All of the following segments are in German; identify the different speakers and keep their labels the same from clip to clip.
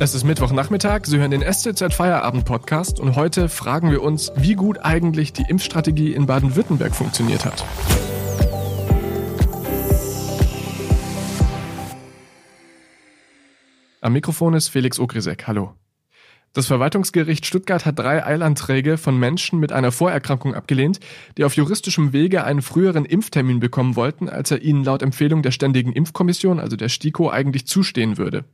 Speaker 1: Es ist Mittwochnachmittag, Sie hören den STZ Feierabend Podcast und heute fragen wir uns, wie gut eigentlich die Impfstrategie in Baden-Württemberg funktioniert hat. Am Mikrofon ist Felix Ogrisek. Hallo. Das Verwaltungsgericht Stuttgart hat drei Eilanträge von Menschen mit einer Vorerkrankung abgelehnt, die auf juristischem Wege einen früheren Impftermin bekommen wollten, als er ihnen laut Empfehlung der Ständigen Impfkommission, also der STIKO, eigentlich zustehen würde.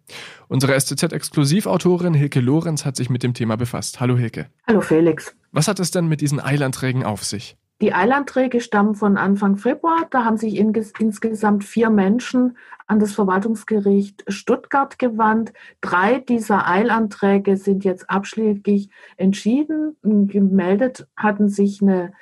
Speaker 1: Unsere STZ-Exklusivautorin Hilke Lorenz hat sich mit dem Thema befasst. Hallo Hilke.
Speaker 2: Hallo Felix.
Speaker 1: Was hat es denn mit diesen Eilanträgen auf sich?
Speaker 2: Die Eilanträge stammen von Anfang Februar. Da haben sich insgesamt vier Menschen an das Verwaltungsgericht Stuttgart gewandt. Drei dieser Eilanträge sind jetzt abschlägig entschieden. Gemeldet hatten sich eine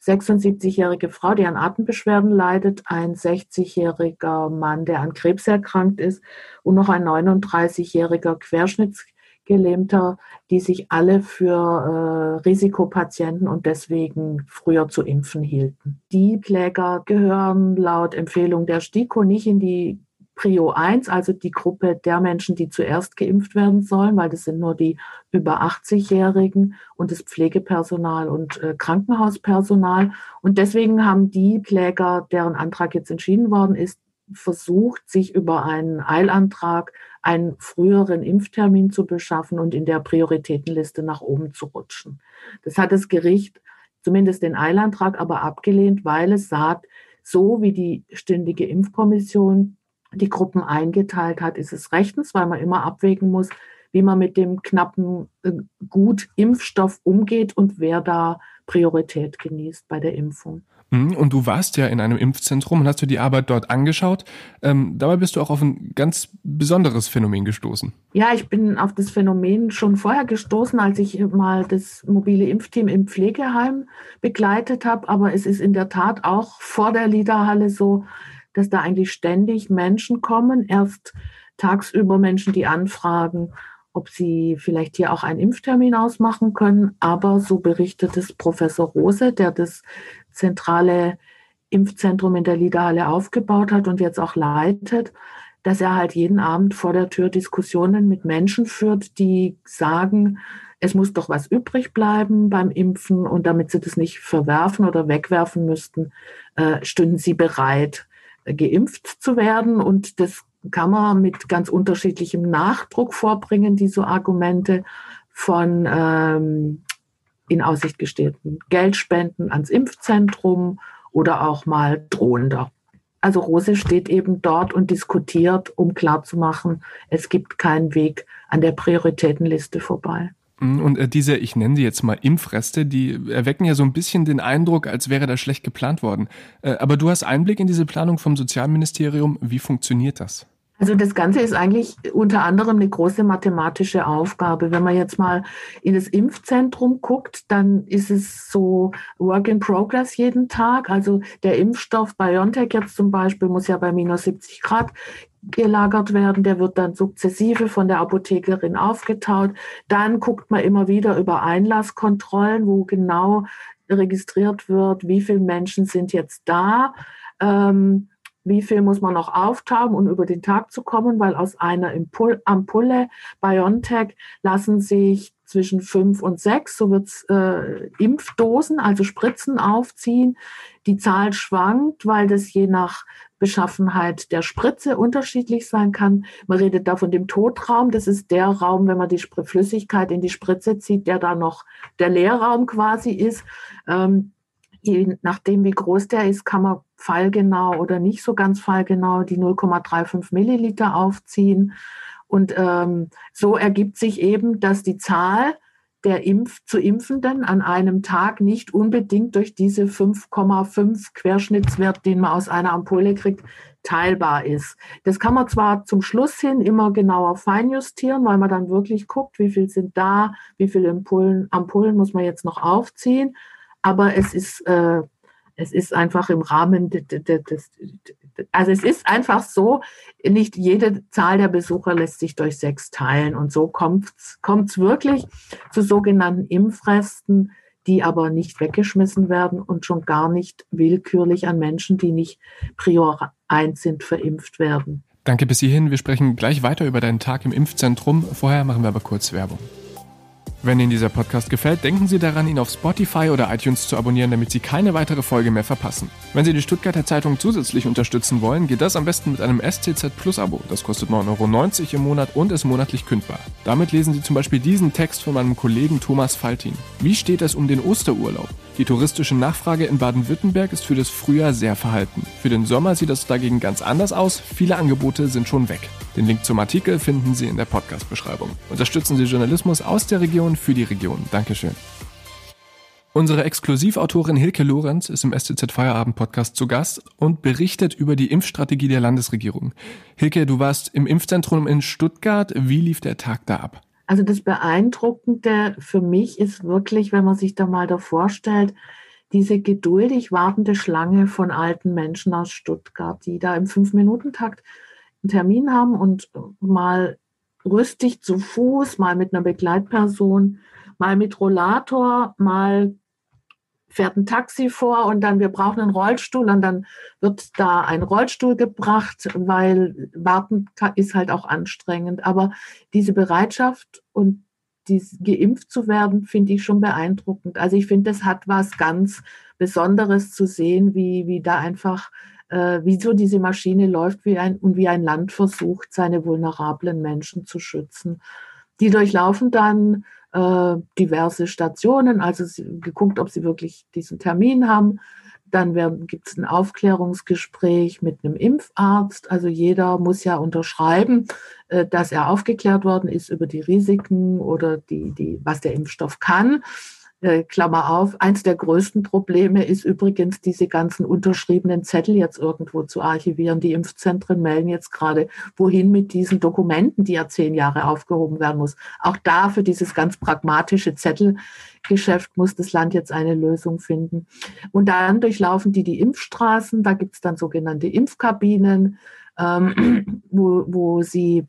Speaker 2: 76-jährige Frau, die an Atembeschwerden leidet, ein 60-jähriger Mann, der an Krebs erkrankt ist und noch ein 39-jähriger Querschnitts Gelähmter, die sich alle für äh, Risikopatienten und deswegen früher zu impfen hielten. Die Kläger gehören laut Empfehlung der STIKO nicht in die Prio 1, also die Gruppe der Menschen, die zuerst geimpft werden sollen, weil das sind nur die über 80-Jährigen und das Pflegepersonal und äh, Krankenhauspersonal. Und deswegen haben die Kläger, deren Antrag jetzt entschieden worden ist, versucht, sich über einen Eilantrag einen früheren Impftermin zu beschaffen und in der Prioritätenliste nach oben zu rutschen. Das hat das Gericht zumindest den Eilantrag aber abgelehnt, weil es sagt, so wie die ständige Impfkommission die Gruppen eingeteilt hat, ist es rechtens, weil man immer abwägen muss, wie man mit dem knappen äh, Gut Impfstoff umgeht und wer da Priorität genießt bei der Impfung.
Speaker 1: Mhm, und du warst ja in einem Impfzentrum und hast dir die Arbeit dort angeschaut. Ähm, dabei bist du auch auf ein ganz besonderes Phänomen gestoßen.
Speaker 2: Ja, ich bin auf das Phänomen schon vorher gestoßen, als ich mal das mobile Impfteam im Pflegeheim begleitet habe. Aber es ist in der Tat auch vor der Liederhalle so, dass da eigentlich ständig Menschen kommen. Erst tagsüber Menschen, die anfragen, ob sie vielleicht hier auch einen Impftermin ausmachen können. Aber so berichtet es Professor Rose, der das zentrale Impfzentrum in der Liederhalle aufgebaut hat und jetzt auch leitet, dass er halt jeden Abend vor der Tür Diskussionen mit Menschen führt, die sagen, es muss doch was übrig bleiben beim Impfen und damit sie das nicht verwerfen oder wegwerfen müssten, äh, stünden sie bereit, äh, geimpft zu werden. Und das kann man mit ganz unterschiedlichem Nachdruck vorbringen, diese Argumente von ähm, in Aussicht gestellten Geldspenden ans Impfzentrum oder auch mal drohender. Also Rose steht eben dort und diskutiert, um klarzumachen, es gibt keinen Weg an der Prioritätenliste vorbei.
Speaker 1: Mhm, und äh, diese, ich nenne sie jetzt mal Impfreste, die erwecken ja so ein bisschen den Eindruck, als wäre da schlecht geplant worden. Äh, aber du hast Einblick in diese Planung vom Sozialministerium. Wie funktioniert das?
Speaker 2: Also das Ganze ist eigentlich unter anderem eine große mathematische Aufgabe. Wenn man jetzt mal in das Impfzentrum guckt, dann ist es so Work in Progress jeden Tag. Also der Impfstoff BioNTech jetzt zum Beispiel muss ja bei minus 70 Grad gelagert werden. Der wird dann sukzessive von der Apothekerin aufgetaut. Dann guckt man immer wieder über Einlasskontrollen, wo genau registriert wird, wie viele Menschen sind jetzt da. Ähm, wie viel muss man noch auftauen, um über den Tag zu kommen, weil aus einer Ampulle BioNTech lassen sich zwischen fünf und sechs, so wird's äh, Impfdosen, also Spritzen aufziehen. Die Zahl schwankt, weil das je nach Beschaffenheit der Spritze unterschiedlich sein kann. Man redet da von dem Totraum. Das ist der Raum, wenn man die Flüssigkeit in die Spritze zieht, der da noch der Leerraum quasi ist. Ähm, je nachdem, wie groß der ist, kann man fallgenau oder nicht so ganz fallgenau die 0,35 Milliliter aufziehen. Und ähm, so ergibt sich eben, dass die Zahl der Impf zu Impfenden an einem Tag nicht unbedingt durch diese 5,5 Querschnittswert, den man aus einer Ampulle kriegt, teilbar ist. Das kann man zwar zum Schluss hin immer genauer feinjustieren, weil man dann wirklich guckt, wie viel sind da, wie viele Ampullen, Ampullen muss man jetzt noch aufziehen, aber es ist äh, es ist einfach im Rahmen des, also es ist einfach so, nicht jede Zahl der Besucher lässt sich durch sechs teilen. Und so kommt es wirklich zu sogenannten Impfresten, die aber nicht weggeschmissen werden und schon gar nicht willkürlich an Menschen, die nicht prior eins sind, verimpft werden.
Speaker 1: Danke bis hierhin. Wir sprechen gleich weiter über deinen Tag im Impfzentrum. Vorher machen wir aber kurz Werbung. Wenn Ihnen dieser Podcast gefällt, denken Sie daran, ihn auf Spotify oder iTunes zu abonnieren, damit Sie keine weitere Folge mehr verpassen. Wenn Sie die Stuttgarter Zeitung zusätzlich unterstützen wollen, geht das am besten mit einem STZ Plus Abo. Das kostet 9,90 Euro im Monat und ist monatlich kündbar. Damit lesen Sie zum Beispiel diesen Text von meinem Kollegen Thomas Faltin. Wie steht es um den Osterurlaub? Die touristische Nachfrage in Baden-Württemberg ist für das Frühjahr sehr verhalten. Für den Sommer sieht es dagegen ganz anders aus. Viele Angebote sind schon weg. Den Link zum Artikel finden Sie in der Podcast-Beschreibung. Unterstützen Sie Journalismus aus der Region für die Region. Dankeschön. Unsere Exklusivautorin Hilke Lorenz ist im STZ Feierabend Podcast zu Gast und berichtet über die Impfstrategie der Landesregierung. Hilke, du warst im Impfzentrum in Stuttgart. Wie lief der Tag da ab?
Speaker 2: Also das Beeindruckende für mich ist wirklich, wenn man sich da mal da vorstellt, diese geduldig wartende Schlange von alten Menschen aus Stuttgart, die da im Fünf-Minuten-Takt einen Termin haben und mal rüstig zu Fuß, mal mit einer Begleitperson, mal mit Rollator, mal fährt ein Taxi vor und dann wir brauchen einen Rollstuhl und dann wird da ein Rollstuhl gebracht, weil warten ist halt auch anstrengend. Aber diese Bereitschaft und dies, geimpft zu werden, finde ich schon beeindruckend. Also ich finde, das hat was ganz Besonderes zu sehen, wie, wie da einfach, äh, wie so diese Maschine läuft wie ein, und wie ein Land versucht, seine vulnerablen Menschen zu schützen. Die durchlaufen dann äh, diverse Stationen, also geguckt, ob sie wirklich diesen Termin haben. Dann gibt es ein Aufklärungsgespräch mit einem Impfarzt. Also jeder muss ja unterschreiben, äh, dass er aufgeklärt worden ist über die Risiken oder die, die, was der Impfstoff kann. Äh, Klammer auf, eins der größten Probleme ist übrigens, diese ganzen unterschriebenen Zettel jetzt irgendwo zu archivieren. Die Impfzentren melden jetzt gerade, wohin mit diesen Dokumenten, die ja zehn Jahre aufgehoben werden muss. Auch da für dieses ganz pragmatische Zettelgeschäft muss das Land jetzt eine Lösung finden. Und dann durchlaufen die die Impfstraßen. Da gibt es dann sogenannte Impfkabinen, ähm, wo, wo sie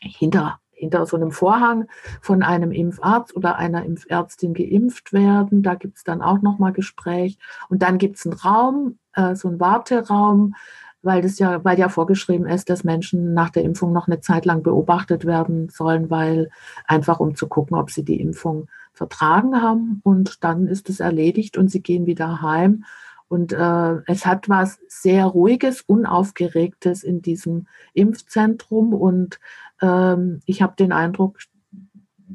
Speaker 2: hinter hinter so einem Vorhang von einem Impfarzt oder einer Impfärztin geimpft werden. Da gibt es dann auch nochmal Gespräch. Und dann gibt es einen Raum, äh, so einen Warteraum, weil das ja, weil ja vorgeschrieben ist, dass Menschen nach der Impfung noch eine Zeit lang beobachtet werden sollen, weil einfach um zu gucken, ob sie die Impfung vertragen haben. Und dann ist es erledigt und sie gehen wieder heim. Und äh, es hat was sehr Ruhiges, Unaufgeregtes in diesem Impfzentrum. Und ähm, ich habe den Eindruck,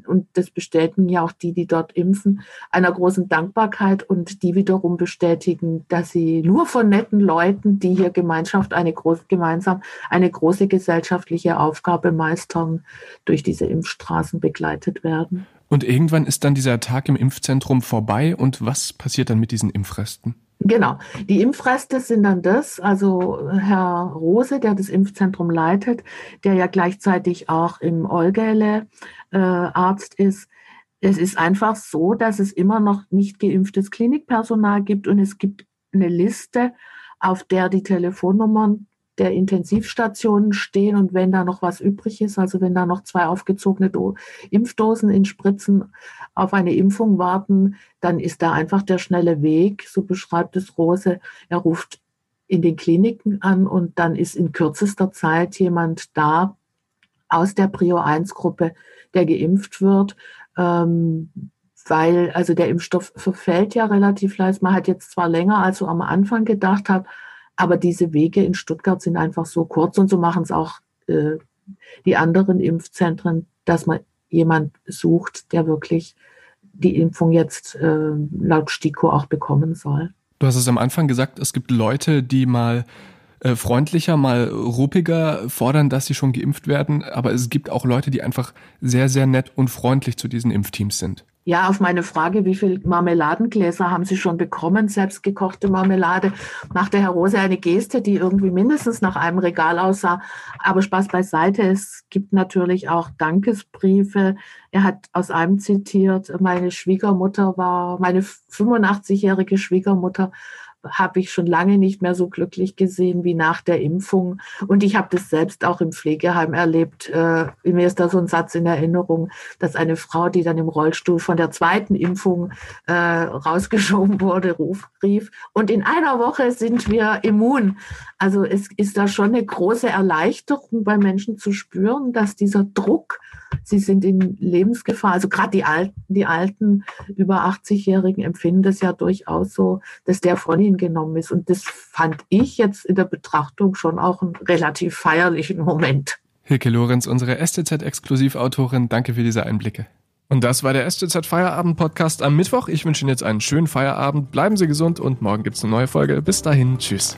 Speaker 2: und das bestätigen ja auch die, die dort impfen, einer großen Dankbarkeit und die wiederum bestätigen, dass sie nur von netten Leuten, die hier Gemeinschaft eine große, gemeinsam eine große gesellschaftliche Aufgabe meistern, durch diese Impfstraßen begleitet werden.
Speaker 1: Und irgendwann ist dann dieser Tag im Impfzentrum vorbei und was passiert dann mit diesen Impfresten?
Speaker 2: Genau. Die Impfreste sind dann das. Also Herr Rose, der das Impfzentrum leitet, der ja gleichzeitig auch im Olgele äh, Arzt ist. Es ist einfach so, dass es immer noch nicht geimpftes Klinikpersonal gibt und es gibt eine Liste, auf der die Telefonnummern der Intensivstationen stehen und wenn da noch was übrig ist, also wenn da noch zwei aufgezogene Do Impfdosen in Spritzen auf eine Impfung warten, dann ist da einfach der schnelle Weg, so beschreibt es Rose. Er ruft in den Kliniken an und dann ist in kürzester Zeit jemand da aus der Prio 1 Gruppe, der geimpft wird. Ähm, weil also der Impfstoff verfällt ja relativ leicht. Man hat jetzt zwar länger, als so am Anfang gedacht hat, aber diese Wege in Stuttgart sind einfach so kurz und so machen es auch äh, die anderen Impfzentren, dass man jemand sucht, der wirklich die Impfung jetzt äh, laut STIKO auch bekommen soll.
Speaker 1: Du hast es am Anfang gesagt, es gibt Leute, die mal äh, freundlicher, mal ruppiger fordern, dass sie schon geimpft werden, aber es gibt auch Leute, die einfach sehr, sehr nett und freundlich zu diesen Impfteams sind.
Speaker 2: Ja, auf meine Frage, wie viele Marmeladengläser haben Sie schon bekommen, selbstgekochte Marmelade, machte Herr Rose eine Geste, die irgendwie mindestens nach einem Regal aussah. Aber Spaß beiseite, es gibt natürlich auch Dankesbriefe. Er hat aus einem zitiert, meine Schwiegermutter war, meine 85-jährige Schwiegermutter habe ich schon lange nicht mehr so glücklich gesehen wie nach der Impfung. Und ich habe das selbst auch im Pflegeheim erlebt. Äh, mir ist da so ein Satz in Erinnerung, dass eine Frau, die dann im Rollstuhl von der zweiten Impfung äh, rausgeschoben wurde, ruf, rief, und in einer Woche sind wir immun. Also es ist da schon eine große Erleichterung bei Menschen zu spüren, dass dieser Druck, sie sind in Lebensgefahr, also gerade die Alten, die alten über 80-Jährigen empfinden das ja durchaus so, dass der von ihnen genommen ist. Und das fand ich jetzt in der Betrachtung schon auch einen relativ feierlichen Moment.
Speaker 1: Hilke Lorenz, unsere STZ-Exklusivautorin, danke für diese Einblicke. Und das war der STZ Feierabend Podcast am Mittwoch. Ich wünsche Ihnen jetzt einen schönen Feierabend. Bleiben Sie gesund und morgen gibt es eine neue Folge. Bis dahin, tschüss.